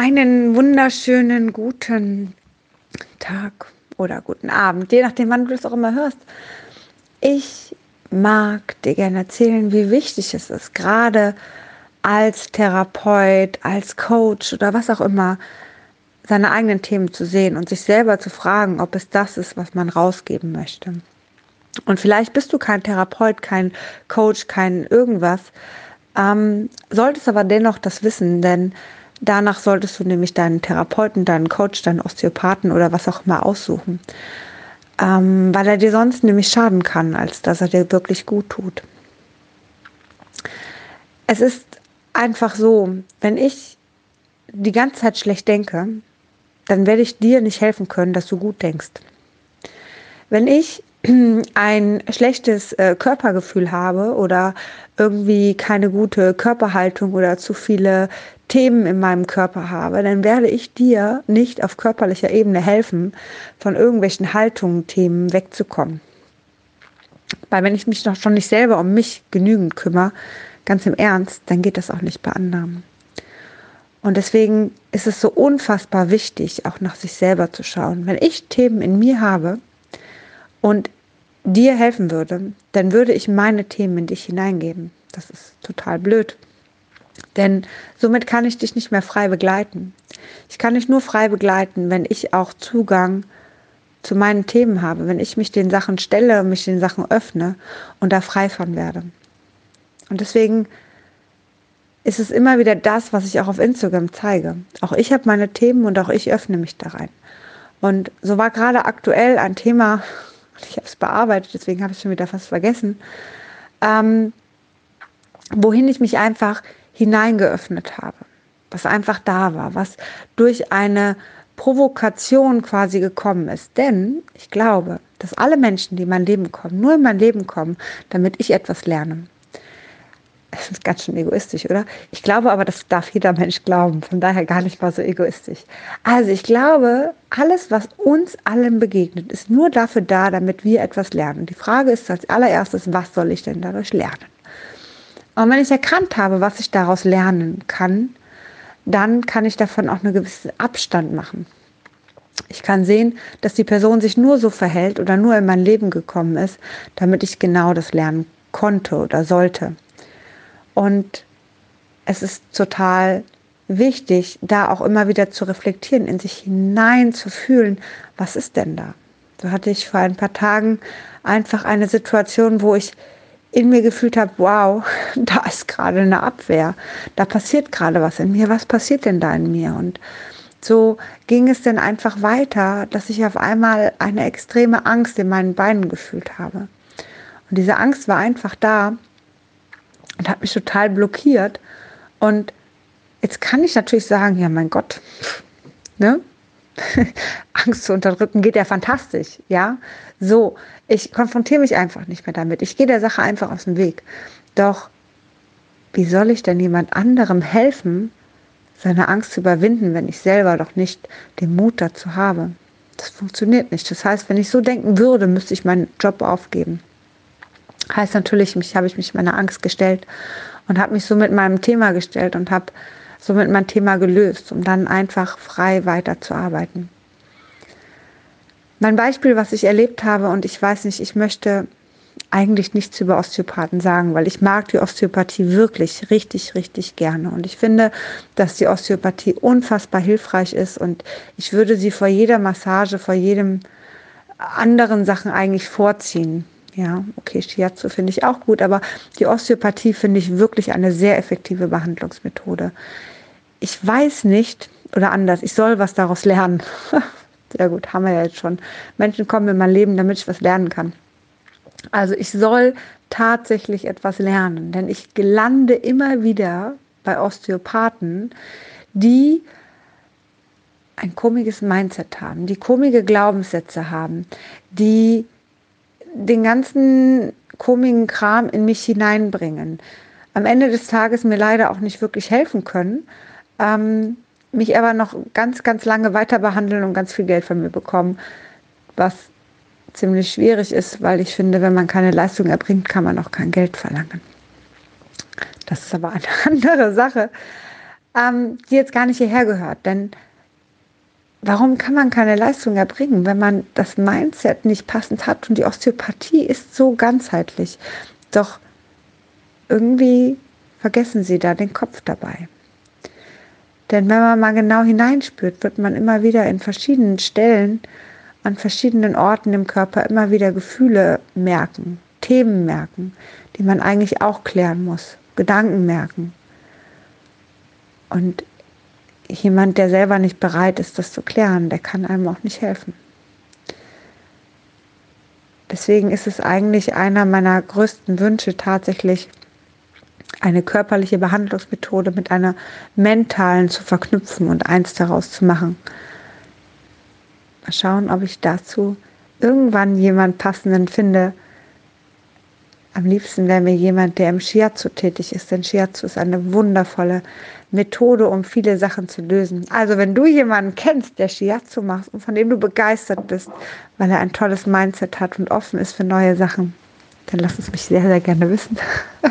Einen wunderschönen guten Tag oder guten Abend, je nachdem, wann du das auch immer hörst. Ich mag dir gerne erzählen, wie wichtig es ist, gerade als Therapeut, als Coach oder was auch immer, seine eigenen Themen zu sehen und sich selber zu fragen, ob es das ist, was man rausgeben möchte. Und vielleicht bist du kein Therapeut, kein Coach, kein irgendwas, ähm, solltest aber dennoch das wissen, denn Danach solltest du nämlich deinen Therapeuten, deinen Coach, deinen Osteopathen oder was auch immer aussuchen, ähm, weil er dir sonst nämlich schaden kann, als dass er dir wirklich gut tut. Es ist einfach so, wenn ich die ganze Zeit schlecht denke, dann werde ich dir nicht helfen können, dass du gut denkst. Wenn ich ein schlechtes äh, Körpergefühl habe oder irgendwie keine gute Körperhaltung oder zu viele Themen in meinem Körper habe, dann werde ich dir nicht auf körperlicher Ebene helfen, von irgendwelchen Haltungen, Themen wegzukommen. Weil wenn ich mich noch schon nicht selber um mich genügend kümmere, ganz im Ernst, dann geht das auch nicht bei anderen. Und deswegen ist es so unfassbar wichtig, auch nach sich selber zu schauen. Wenn ich Themen in mir habe und dir helfen würde, dann würde ich meine Themen in dich hineingeben. Das ist total blöd. Denn somit kann ich dich nicht mehr frei begleiten. Ich kann dich nur frei begleiten, wenn ich auch Zugang zu meinen Themen habe, wenn ich mich den Sachen stelle, mich den Sachen öffne und da frei von werde. Und deswegen ist es immer wieder das, was ich auch auf Instagram zeige. Auch ich habe meine Themen und auch ich öffne mich da rein. Und so war gerade aktuell ein Thema, ich habe es bearbeitet, deswegen habe ich es schon wieder fast vergessen, ähm, wohin ich mich einfach hineingeöffnet habe, was einfach da war, was durch eine Provokation quasi gekommen ist. Denn ich glaube, dass alle Menschen, die in mein Leben kommen, nur in mein Leben kommen, damit ich etwas lerne. Das ist ganz schön egoistisch, oder? Ich glaube aber, das darf jeder Mensch glauben, von daher gar nicht mal so egoistisch. Also ich glaube, alles, was uns allen begegnet, ist nur dafür da, damit wir etwas lernen. Die Frage ist als allererstes, was soll ich denn dadurch lernen? Und wenn ich erkannt habe, was ich daraus lernen kann, dann kann ich davon auch einen gewissen Abstand machen. Ich kann sehen, dass die Person sich nur so verhält oder nur in mein Leben gekommen ist, damit ich genau das lernen konnte oder sollte. Und es ist total wichtig, da auch immer wieder zu reflektieren, in sich hinein zu fühlen, was ist denn da? So hatte ich vor ein paar Tagen einfach eine Situation, wo ich in mir gefühlt habe, wow, da ist gerade eine Abwehr, da passiert gerade was in mir, was passiert denn da in mir? Und so ging es dann einfach weiter, dass ich auf einmal eine extreme Angst in meinen Beinen gefühlt habe. Und diese Angst war einfach da und hat mich total blockiert. Und jetzt kann ich natürlich sagen, ja, mein Gott, ne? Angst zu unterdrücken geht ja fantastisch, ja. So, ich konfrontiere mich einfach nicht mehr damit. Ich gehe der Sache einfach aus dem Weg. Doch wie soll ich denn jemand anderem helfen, seine Angst zu überwinden, wenn ich selber doch nicht den Mut dazu habe? Das funktioniert nicht. Das heißt, wenn ich so denken würde, müsste ich meinen Job aufgeben. Heißt natürlich, mich habe ich mich meiner Angst gestellt und habe mich so mit meinem Thema gestellt und habe somit mein Thema gelöst, um dann einfach frei weiterzuarbeiten. Mein Beispiel, was ich erlebt habe, und ich weiß nicht, ich möchte eigentlich nichts über Osteopathen sagen, weil ich mag die Osteopathie wirklich richtig, richtig gerne. Und ich finde, dass die Osteopathie unfassbar hilfreich ist und ich würde sie vor jeder Massage, vor jedem anderen Sachen eigentlich vorziehen. Ja, okay, Shiatsu finde ich auch gut, aber die Osteopathie finde ich wirklich eine sehr effektive Behandlungsmethode. Ich weiß nicht, oder anders, ich soll was daraus lernen. Sehr gut, haben wir ja jetzt schon. Menschen kommen in mein Leben, damit ich was lernen kann. Also ich soll tatsächlich etwas lernen, denn ich lande immer wieder bei Osteopathen, die ein komisches Mindset haben, die komische Glaubenssätze haben, die den ganzen komischen Kram in mich hineinbringen. Am Ende des Tages mir leider auch nicht wirklich helfen können, ähm, mich aber noch ganz, ganz lange weiter behandeln und ganz viel Geld von mir bekommen, was ziemlich schwierig ist, weil ich finde, wenn man keine Leistung erbringt, kann man auch kein Geld verlangen. Das ist aber eine andere Sache. ähm, die jetzt gar nicht hierher gehört. Denn warum kann man keine Leistung erbringen, wenn man das Mindset nicht passend hat? Und die Osteopathie ist so ganzheitlich. Doch irgendwie vergessen sie da den Kopf dabei. Denn wenn man mal genau hineinspürt, wird man immer wieder in verschiedenen Stellen, an verschiedenen Orten im Körper immer wieder Gefühle merken, Themen merken, die man eigentlich auch klären muss, Gedanken merken. Und jemand, der selber nicht bereit ist, das zu klären, der kann einem auch nicht helfen. Deswegen ist es eigentlich einer meiner größten Wünsche tatsächlich, eine körperliche Behandlungsmethode mit einer mentalen zu verknüpfen und eins daraus zu machen. Mal schauen, ob ich dazu irgendwann jemand passenden finde. Am liebsten wäre mir jemand, der im Shiatsu tätig ist, denn Shiatsu ist eine wundervolle Methode, um viele Sachen zu lösen. Also wenn du jemanden kennst, der Shiatsu macht und von dem du begeistert bist, weil er ein tolles Mindset hat und offen ist für neue Sachen, dann lass es mich sehr, sehr gerne wissen.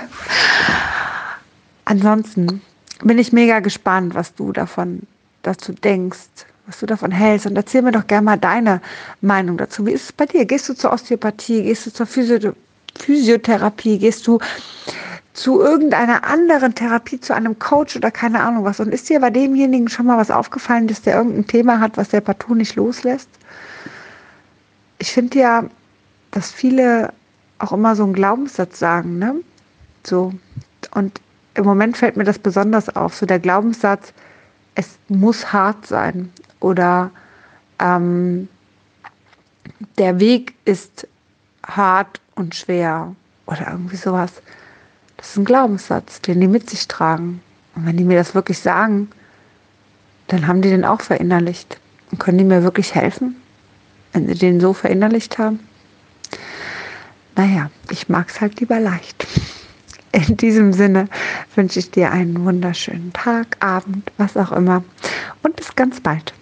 Ansonsten bin ich mega gespannt, was du davon dazu denkst, was du davon hältst. Und erzähl mir doch gerne mal deine Meinung dazu. Wie ist es bei dir? Gehst du zur Osteopathie? Gehst du zur Physio Physiotherapie? Gehst du zu irgendeiner anderen Therapie, zu einem Coach oder keine Ahnung was? Und ist dir bei demjenigen schon mal was aufgefallen, dass der irgendein Thema hat, was der partout nicht loslässt? Ich finde ja, dass viele auch immer so einen Glaubenssatz sagen, ne? So. Und im Moment fällt mir das besonders auf, so der Glaubenssatz, es muss hart sein oder ähm, der Weg ist hart und schwer oder irgendwie sowas. Das ist ein Glaubenssatz, den die mit sich tragen. Und wenn die mir das wirklich sagen, dann haben die den auch verinnerlicht. Und können die mir wirklich helfen, wenn sie den so verinnerlicht haben? Naja, ich mag es halt lieber leicht. In diesem Sinne wünsche ich dir einen wunderschönen Tag, Abend, was auch immer. Und bis ganz bald.